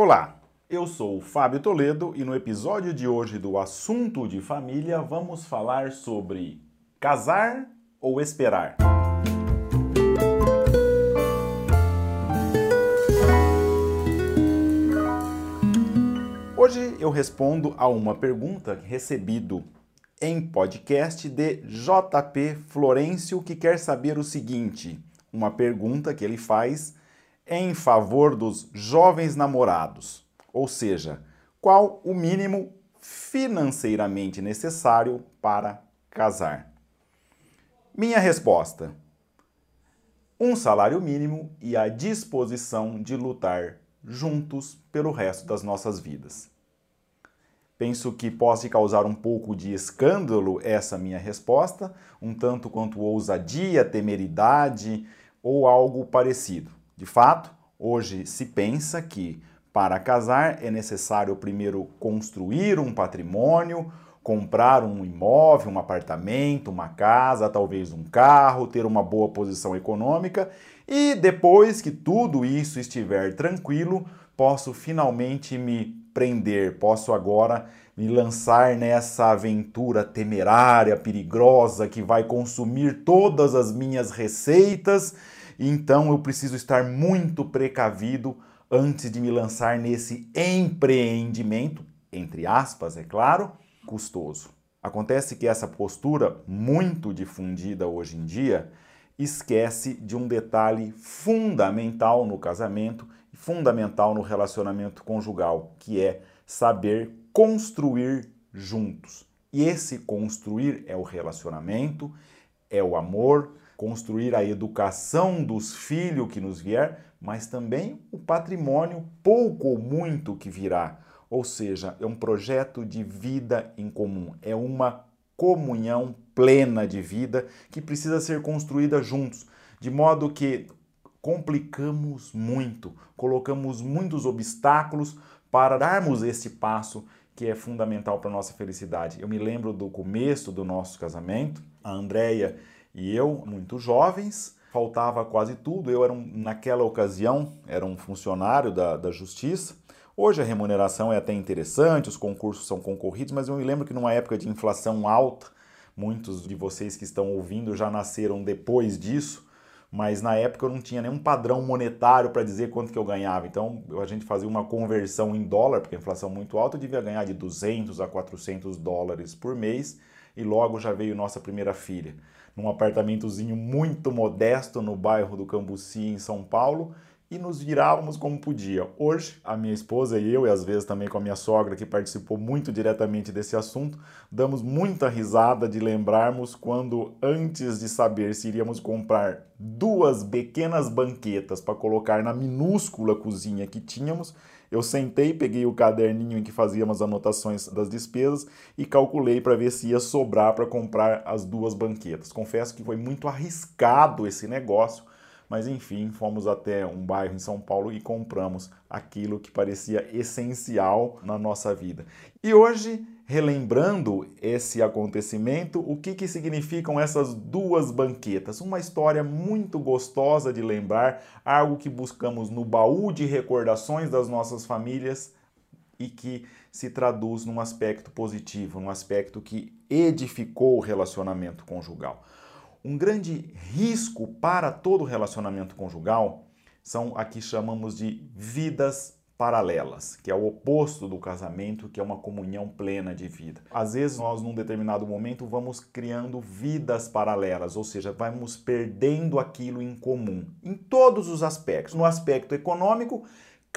Olá, eu sou o Fábio Toledo e no episódio de hoje do Assunto de Família vamos falar sobre casar ou esperar. Hoje eu respondo a uma pergunta recebido em podcast de JP Florencio que quer saber o seguinte: uma pergunta que ele faz em favor dos jovens namorados, ou seja, qual o mínimo financeiramente necessário para casar? Minha resposta: um salário mínimo e a disposição de lutar juntos pelo resto das nossas vidas. Penso que possa causar um pouco de escândalo essa minha resposta, um tanto quanto ousadia, temeridade ou algo parecido. De fato, hoje se pensa que para casar é necessário primeiro construir um patrimônio, comprar um imóvel, um apartamento, uma casa, talvez um carro, ter uma boa posição econômica e depois que tudo isso estiver tranquilo, posso finalmente me prender, posso agora me lançar nessa aventura temerária, perigosa, que vai consumir todas as minhas receitas, então eu preciso estar muito precavido antes de me lançar nesse empreendimento, entre aspas, é claro, custoso. Acontece que essa postura, muito difundida hoje em dia, esquece de um detalhe fundamental no casamento fundamental no relacionamento conjugal, que é saber construir juntos. E esse construir é o relacionamento, é o amor, construir a educação dos filhos que nos vier, mas também o patrimônio pouco ou muito que virá. Ou seja, é um projeto de vida em comum, é uma comunhão plena de vida que precisa ser construída juntos, de modo que complicamos muito, colocamos muitos obstáculos para darmos esse passo que é fundamental para a nossa felicidade. Eu me lembro do começo do nosso casamento, a Andrea e eu, muito jovens, faltava quase tudo. Eu era, um, naquela ocasião, era um funcionário da, da justiça. Hoje a remuneração é até interessante, os concursos são concorridos, mas eu me lembro que numa época de inflação alta, muitos de vocês que estão ouvindo já nasceram depois disso, mas na época eu não tinha nenhum padrão monetário para dizer quanto que eu ganhava. Então a gente fazia uma conversão em dólar, porque a inflação é muito alta, eu devia ganhar de 200 a 400 dólares por mês e logo já veio nossa primeira filha. Num apartamentozinho muito modesto no bairro do Cambuci, em São Paulo, e nos virávamos como podia. Hoje, a minha esposa e eu, e às vezes também com a minha sogra, que participou muito diretamente desse assunto, damos muita risada de lembrarmos quando, antes de saber se iríamos comprar duas pequenas banquetas para colocar na minúscula cozinha que tínhamos, eu sentei, peguei o caderninho em que fazíamos anotações das despesas e calculei para ver se ia sobrar para comprar as duas banquetas. Confesso que foi muito arriscado esse negócio mas enfim, fomos até um bairro em São Paulo e compramos aquilo que parecia essencial na nossa vida. E hoje, relembrando esse acontecimento, o que, que significam essas duas banquetas? Uma história muito gostosa de lembrar, algo que buscamos no baú de recordações das nossas famílias e que se traduz num aspecto positivo, num aspecto que edificou o relacionamento conjugal. Um grande risco para todo relacionamento conjugal são a que chamamos de vidas paralelas, que é o oposto do casamento, que é uma comunhão plena de vida. Às vezes nós num determinado momento vamos criando vidas paralelas, ou seja, vamos perdendo aquilo em comum, em todos os aspectos. No aspecto econômico,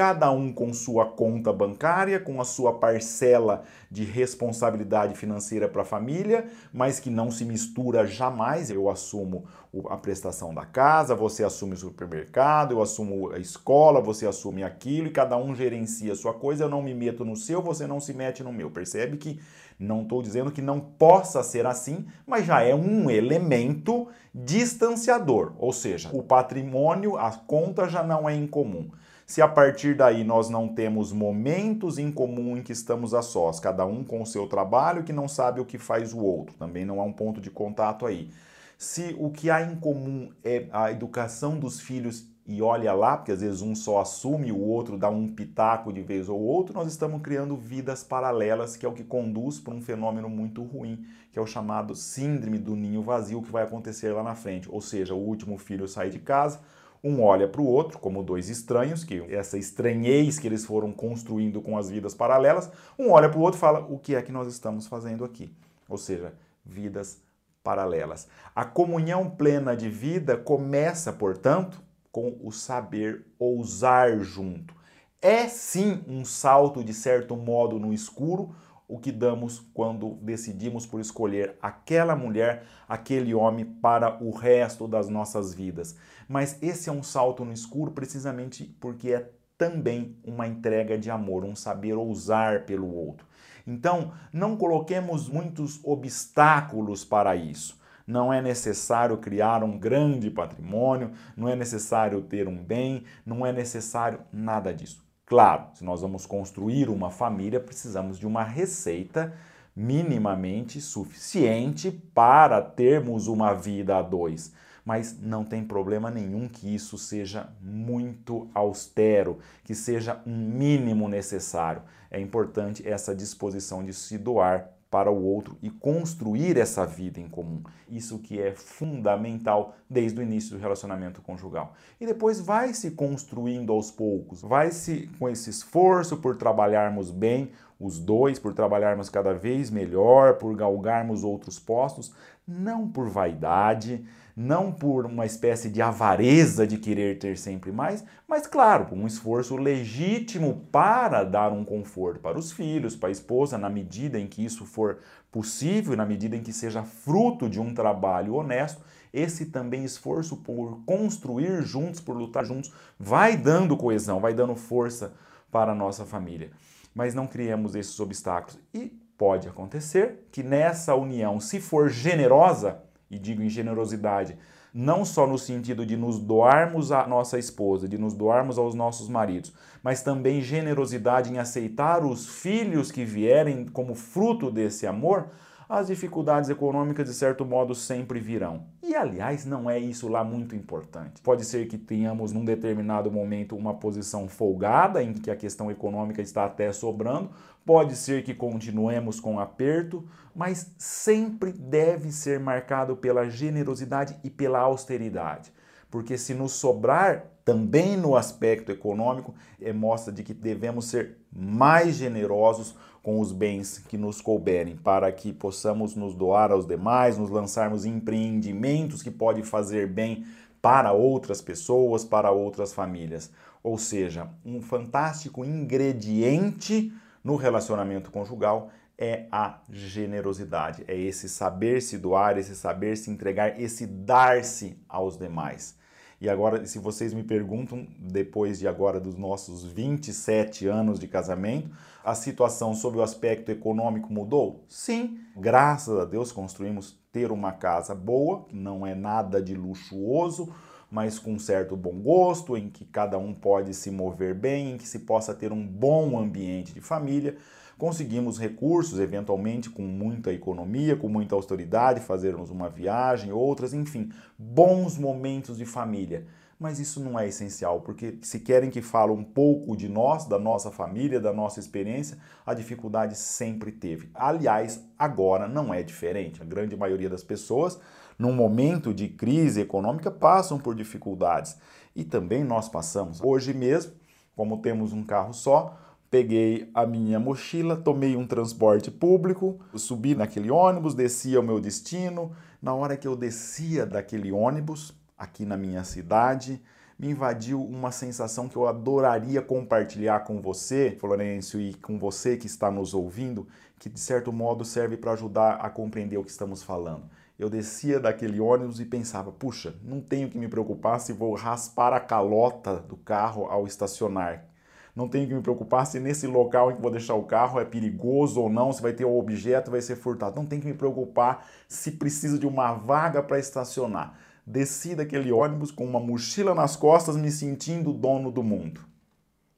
cada um com sua conta bancária, com a sua parcela de responsabilidade financeira para a família, mas que não se mistura jamais. Eu assumo a prestação da casa, você assume o supermercado, eu assumo a escola, você assume aquilo e cada um gerencia a sua coisa. Eu não me meto no seu, você não se mete no meu. Percebe que não estou dizendo que não possa ser assim, mas já é um elemento distanciador, ou seja, o patrimônio, a conta já não é incomum. Se a partir daí nós não temos momentos em comum em que estamos a sós, cada um com o seu trabalho que não sabe o que faz o outro, também não há um ponto de contato aí. Se o que há em comum é a educação dos filhos e olha lá, porque às vezes um só assume, o outro dá um pitaco de vez ou outro, nós estamos criando vidas paralelas, que é o que conduz para um fenômeno muito ruim, que é o chamado síndrome do ninho vazio, que vai acontecer lá na frente. Ou seja, o último filho sai de casa, um olha para o outro como dois estranhos, que essa estranhez que eles foram construindo com as vidas paralelas, um olha para o outro e fala: o que é que nós estamos fazendo aqui? Ou seja, vidas paralelas. A comunhão plena de vida começa, portanto, com o saber ousar junto. É sim um salto, de certo modo, no escuro, o que damos quando decidimos por escolher aquela mulher, aquele homem para o resto das nossas vidas. Mas esse é um salto no escuro precisamente porque é também uma entrega de amor, um saber ousar pelo outro. Então, não coloquemos muitos obstáculos para isso. Não é necessário criar um grande patrimônio, não é necessário ter um bem, não é necessário nada disso. Claro, se nós vamos construir uma família, precisamos de uma receita minimamente suficiente para termos uma vida a dois. Mas não tem problema nenhum que isso seja muito austero, que seja um mínimo necessário. É importante essa disposição de se doar para o outro e construir essa vida em comum. Isso que é fundamental desde o início do relacionamento conjugal. E depois vai se construindo aos poucos, vai se com esse esforço por trabalharmos bem os dois, por trabalharmos cada vez melhor, por galgarmos outros postos, não por vaidade, não por uma espécie de avareza de querer ter sempre mais, mas claro, um esforço legítimo para dar um conforto para os filhos, para a esposa, na medida em que isso for possível, na medida em que seja fruto de um trabalho honesto, esse também esforço por construir juntos, por lutar juntos, vai dando coesão, vai dando força para a nossa família. Mas não criemos esses obstáculos. E pode acontecer que nessa união, se for generosa, e digo em generosidade, não só no sentido de nos doarmos à nossa esposa, de nos doarmos aos nossos maridos, mas também generosidade em aceitar os filhos que vierem como fruto desse amor, as dificuldades econômicas, de certo modo, sempre virão. E, aliás, não é isso lá muito importante. Pode ser que tenhamos, num determinado momento, uma posição folgada, em que a questão econômica está até sobrando, pode ser que continuemos com aperto, mas sempre deve ser marcado pela generosidade e pela austeridade. Porque se nos sobrar também no aspecto econômico, é mostra de que devemos ser mais generosos com os bens que nos couberem, para que possamos nos doar aos demais, nos lançarmos em empreendimentos que podem fazer bem para outras pessoas, para outras famílias. Ou seja, um fantástico ingrediente no relacionamento conjugal é a generosidade, é esse saber se doar, esse saber se entregar, esse dar-se aos demais. E agora, se vocês me perguntam, depois de agora dos nossos 27 anos de casamento, a situação sobre o aspecto econômico mudou? Sim, graças a Deus construímos ter uma casa boa, não é nada de luxuoso, mas com certo bom gosto, em que cada um pode se mover bem, em que se possa ter um bom ambiente de família conseguimos recursos, eventualmente com muita economia, com muita austeridade, fazermos uma viagem, outras, enfim, bons momentos de família. Mas isso não é essencial, porque se querem que fale um pouco de nós, da nossa família, da nossa experiência, a dificuldade sempre teve. Aliás, agora não é diferente. A grande maioria das pessoas, num momento de crise econômica, passam por dificuldades. E também nós passamos. Hoje mesmo, como temos um carro só, Peguei a minha mochila, tomei um transporte público, subi naquele ônibus, desci ao meu destino. Na hora que eu descia daquele ônibus, aqui na minha cidade, me invadiu uma sensação que eu adoraria compartilhar com você, Florencio, e com você que está nos ouvindo, que de certo modo serve para ajudar a compreender o que estamos falando. Eu descia daquele ônibus e pensava, puxa, não tenho que me preocupar se vou raspar a calota do carro ao estacionar não tenho que me preocupar se nesse local em que vou deixar o carro é perigoso ou não, se vai ter um objeto, vai ser furtado. Não tenho que me preocupar se precisa de uma vaga para estacionar. Desci daquele ônibus com uma mochila nas costas, me sentindo dono do mundo.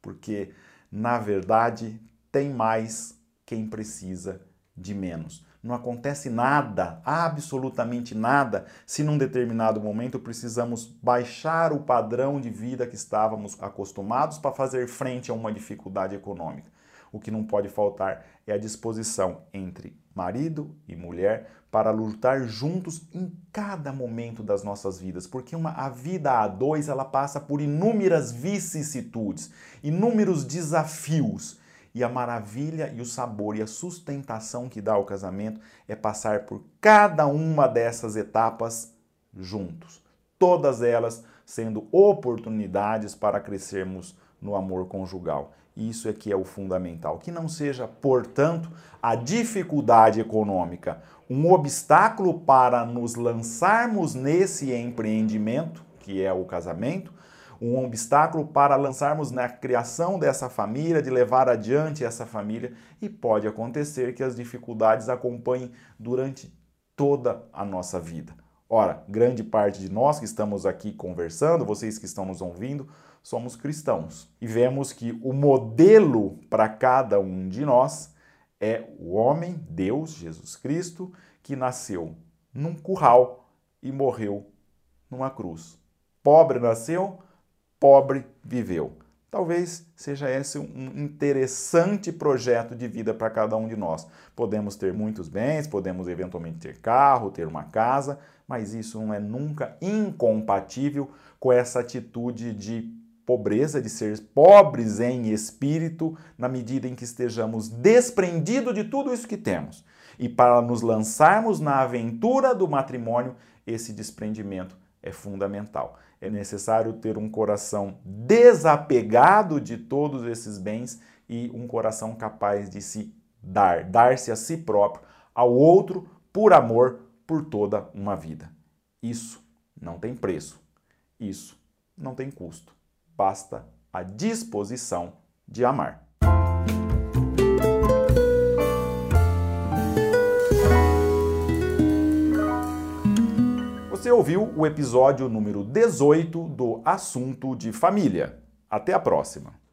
Porque, na verdade, tem mais quem precisa de menos. não acontece nada, absolutamente nada, se num determinado momento precisamos baixar o padrão de vida que estávamos acostumados para fazer frente a uma dificuldade econômica. O que não pode faltar é a disposição entre marido e mulher para lutar juntos em cada momento das nossas vidas, porque uma, a vida a dois ela passa por inúmeras vicissitudes, inúmeros desafios. E a maravilha e o sabor e a sustentação que dá ao casamento é passar por cada uma dessas etapas juntos. Todas elas sendo oportunidades para crescermos no amor conjugal. Isso é que é o fundamental. Que não seja, portanto, a dificuldade econômica um obstáculo para nos lançarmos nesse empreendimento, que é o casamento, um obstáculo para lançarmos na criação dessa família, de levar adiante essa família, e pode acontecer que as dificuldades acompanhem durante toda a nossa vida. Ora, grande parte de nós que estamos aqui conversando, vocês que estão nos ouvindo, somos cristãos e vemos que o modelo para cada um de nós é o homem, Deus, Jesus Cristo, que nasceu num curral e morreu numa cruz. Pobre nasceu, pobre viveu. Talvez seja esse um interessante projeto de vida para cada um de nós. Podemos ter muitos bens, podemos eventualmente ter carro, ter uma casa, mas isso não é nunca incompatível com essa atitude de pobreza, de ser pobres em espírito, na medida em que estejamos desprendidos de tudo isso que temos. E para nos lançarmos na aventura do matrimônio, esse desprendimento é fundamental. É necessário ter um coração desapegado de todos esses bens e um coração capaz de se dar, dar-se a si próprio, ao outro, por amor, por toda uma vida. Isso não tem preço. Isso não tem custo basta a disposição de amar. Você ouviu o episódio número 18 do Assunto de Família. Até a próxima!